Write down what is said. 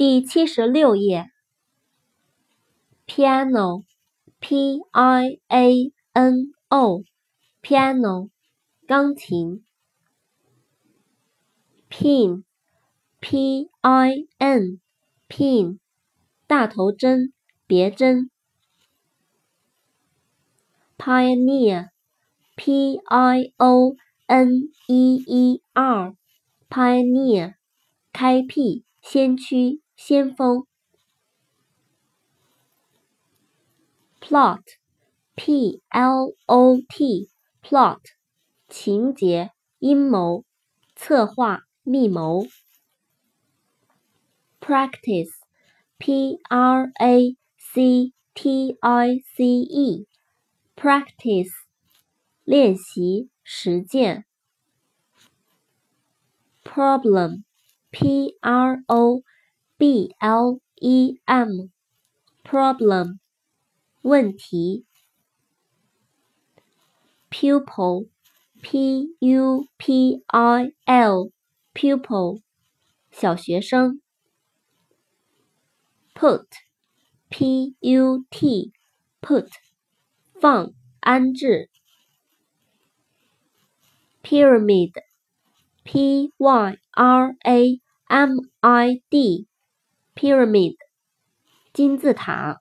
第七十六页。piano，p i a n o，piano，钢琴。pin，p i n，pin，大头针，别针。pioneer，p i o n e e r，pioneer，开辟，先驱。先锋，plot，p l o t，plot，情节、阴谋、策划、密谋。practice，p r a c t i c e，practice，练习、实践。problem，p r o B L E M，problem，问题。pupil，P U P I L，pupil，小学生。put，P U T，put，放，安置。pyramid，P Y R A M I D。 pyramid，金字塔。